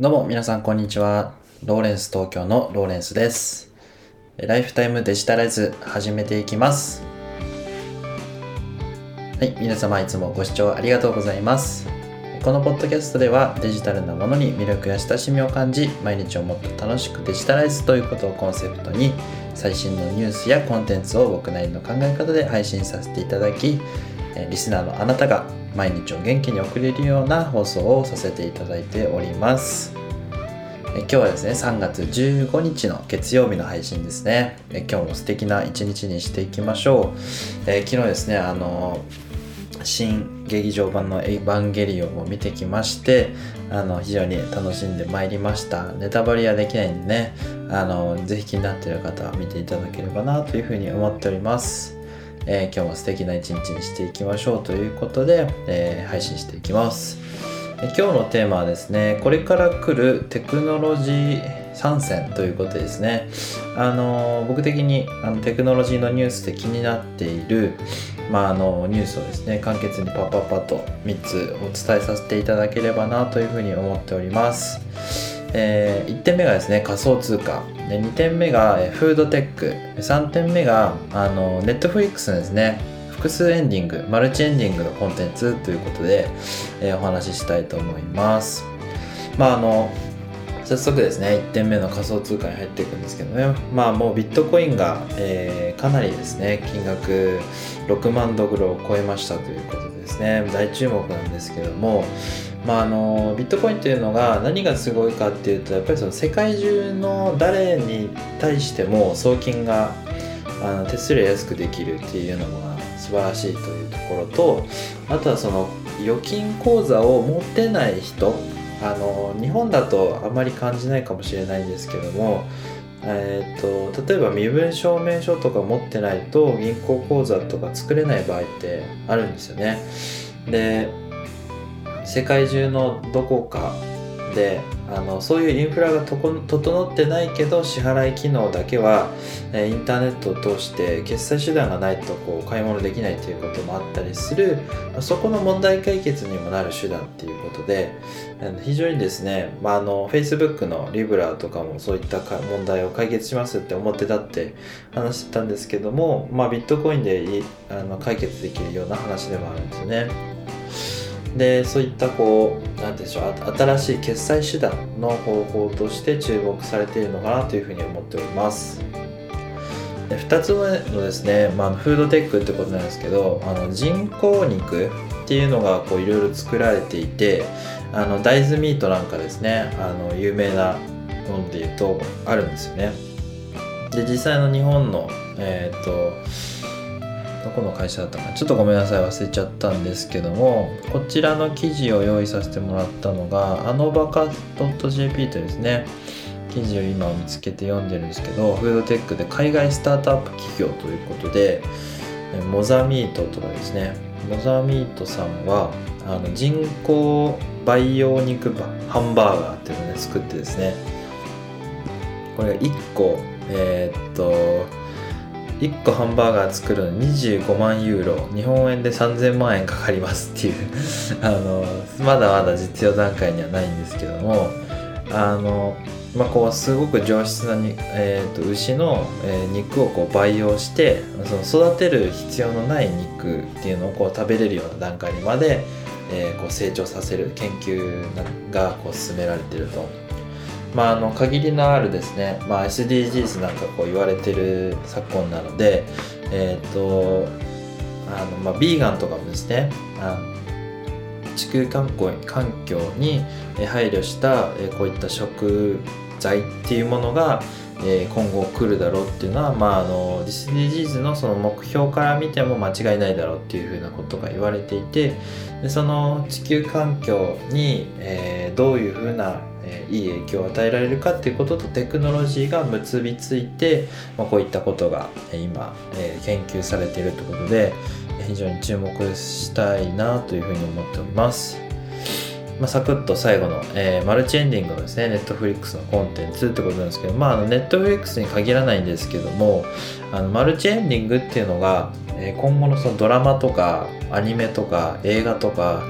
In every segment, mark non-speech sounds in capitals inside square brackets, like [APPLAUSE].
どうも皆さんこんにちは。ローレンス東京のローレンスです。ライフタイムデジタライズ始めていきます。はい、皆様いつもご視聴ありがとうございます。このポッドキャストではデジタルなものに魅力や親しみを感じ、毎日をもっと楽しくデジタライズということをコンセプトに、最新のニュースやコンテンツを僕なりの考え方で配信させていただき、えリスナーのあなたが毎日を元気に送れるような放送をさせていただいております。え今日はですね、3月15日の月曜日の配信ですね。え今日も素敵な一日にしていきましょう。え昨日ですね、あの新劇場版の「エヴァンゲリオン」を見てきましてあの非常に楽しんでまいりましたネタバレはできないんでねあのぜひ気になっている方は見ていただければなというふうに思っております、えー今日も素敵な一日にしていきましょうということで、えー配信していきます。え今日のテーマはですねこれから来るテクノロジー参戦ということですね。あの僕的にあのテクノロジーのニュースで気になっているまあ、あのニュースをですね簡潔にパッパッパと3つお伝えさせていただければなというふうに思っております、え1点目がですね仮想通貨。で2点目がえフードテック。3点目があのネットフリックスのですね複数エンディングマルチエンディングのコンテンツということで、えーお話ししたいと思います。まああの早速ですね1点目の仮想通貨に入っていくんですけどね。まあもうビットコインが、えーかなりですね金額6万ドルを超えましたということでですね。大注目なんですけどもまああのビットコインというのが何がすごいかっていうとやっぱりその世界中の誰に対しても送金があの手数料安くできるっていうのが素晴らしいというところとあとはその預金口座を持ってない人あの日本だとあまり感じないかもしれないんですけども、えー、と例えば身分証明書とか持ってないと銀行口座とか作れない場合ってあるんですよね。で世界中のどこかであのそういうインフラが整ってないけど支払い機能だけは、えインターネットを通して決済手段がないとこう買い物できないということもあったりするそこの問題解決にもなる手段っていうことで非常にですね、まあ、あの Facebook のリブラとかもそういった問題を解決しますって思ってたって話してたんですけども、まあ、ビットコインであの解決できるような話でもあるんですよね。でそういったこう何て言うんでしょう新しい決済手段の方法として注目されているのかなというふうに思っております。で2つ目のですね、まあ、フードテックってことなんですけどあの人工肉っていうのがこういろいろ作られていてあの大豆ミートなんかですねあの有名なもので言うとあるんですよね。で実際の日本のえっ、とどこの会社だったかちょっとごめんなさい忘れちゃったんですけどもこちらの記事を用意させてもらったのがあのバカ .jp というですね記事を今見つけて読んでるんですけどフードテックで海外スタートアップ企業ということでモザミートとかですね。モザミートさんはあの人工培養肉ハンバーガーっていうのをね作ってですね。これが1個えーっと1個ハンバーガー作るのに25万ユーロ日本円で3000万円かかりますっていう [LAUGHS] あのまだまだ実用段階にはないんですけどもあのまあ、こうすごく上質なに、えー、と牛の、え肉をこう培養してその育てる必要のない肉っていうのをこう食べれるような段階にまで、えーこう成長させる研究がこう進められてると。まあ、あの限りのあるですね、まあ、SDGs なんかこう言われてる昨今なので、えっ、とあの、まあ、ビーガンとかもですねあ地球環境環境に配慮したえこういった食材っていうものがえ今後来るだろうっていうのは、まあ、あの SDGs のその目標から見ても間違いないだろうっていうふうなことが言われていてでその地球環境に、えーどういうふうな、えーいい影響を与えられるかっていうこととテクノロジーが結びついて、まあ、こういったことがえ今、えー研究されているということでえ非常に注目したいなというふうに思っております。まあ、サクッと最後の、えーマルチエンディングのですね、ネットフリックスのコンテンツってことなんですけど、まあ、あのネットフリックスに限らないんですけども、あのマルチエンディングっていうのが、えー今後のそのドラマとか、アニメとか、映画とか、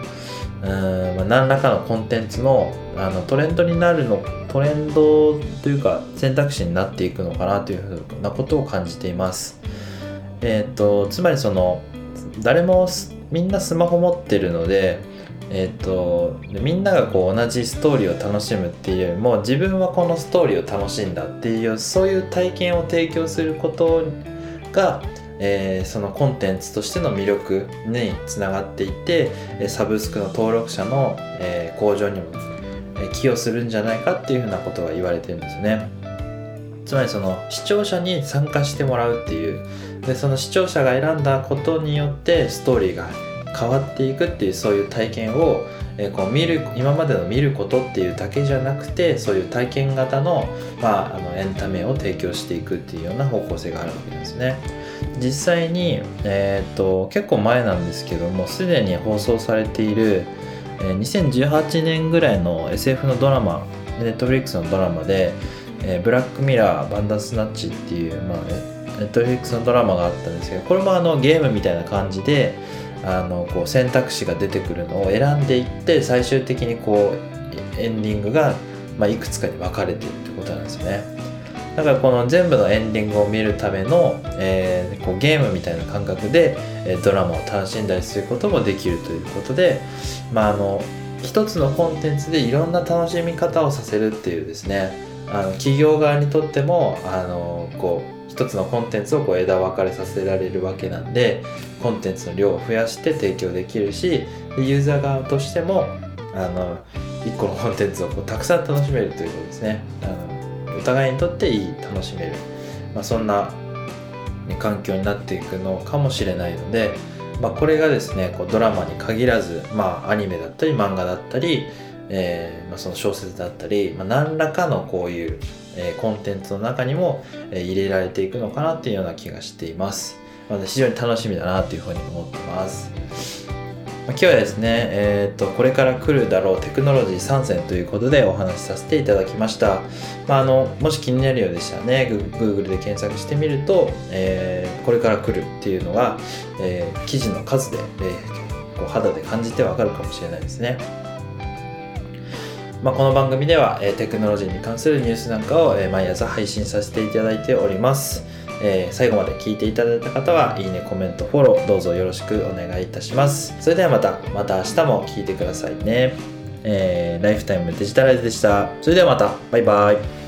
うーん何らかのコンテンツの、あのトレンドになるのトレンドというか選択肢になっていくのかなというふうなことを感じています。えっ、とつまりその誰もみんなスマホ持ってるのでえーと、みんながこう同じストーリーを楽しむっていうよりも自分はこのストーリーを楽しんだっていうそういう体験を提供することが、えー、そのコンテンツとしての魅力につながっていってサブスクの登録者の、えー、向上にも寄与するんじゃないかっていうふうなことが言われてるんですね。つまりその視聴者に参加してもらうっていうでその視聴者が選んだことによってストーリーが変わっていくっていうそういう体験を、えー、こう見る今までの見ることっていうだけじゃなくてそういう体験型の,、まあ、あのエンタメを提供していくっていうような方向性があるわけですね。実際に、えーと、結構前なんですけどもすでに放送されている、えー、2018年ぐらいの SF のドラマネットフリックスのドラマで「えー、ブラックミラーバンダースナッチ」っていう、まあ、ネットフリックスのドラマがあったんですけどこれもあのゲームみたいな感じであのこう選択肢が出てくるのを選んでいって最終的にこうエンディングが、まあ、いくつかに分かれてるってことなんですね。だからこの全部のエンディングを見るための、えー、こうゲームみたいな感覚で、えドラマを楽しんだりすることもできるということで、まあ、あの一つのコンテンツでいろんな楽しみ方をさせるっていうですねあの企業側にとってもあのこう一つのコンテンツをこう枝分かれさせられるわけなんでコンテンツの量を増やして提供できるしユーザー側としてもあの1個のコンテンツをこうたくさん楽しめるということですね。あの互いにとっていい楽しめる、まあ、そんな、ね、環境になっていくのかもしれないので、まあ、これがですねこうドラマに限らず、まあ、アニメだったり漫画だったり、えーまあ、その小説だったり、まあ、何らかのこういうえコンテンツの中にも、え入れられていくのかなっていうような気がしています。まあ、非常に楽しみだなというふうに思ってます。今日はですね、えーと、これから来るだろうテクノロジー参戦ということでお話しさせていただきました。まあ、あのもし気になるようでしたらね、Google で検索してみると、えー、これから来るっていうのが、えー、記事の数で、えー、こう肌で感じてわかるかもしれないですね。まあ、この番組では、えー、テクノロジーに関するニュースなんかを、えー、毎朝配信させていただいております、えー、最後まで聞いていただいた方はいいねコメントフォローどうぞよろしくお願いいたします。それではまたまた明日も聞いてくださいね、えー、ライフタイムデジタライズでした。それではまたバイバイ。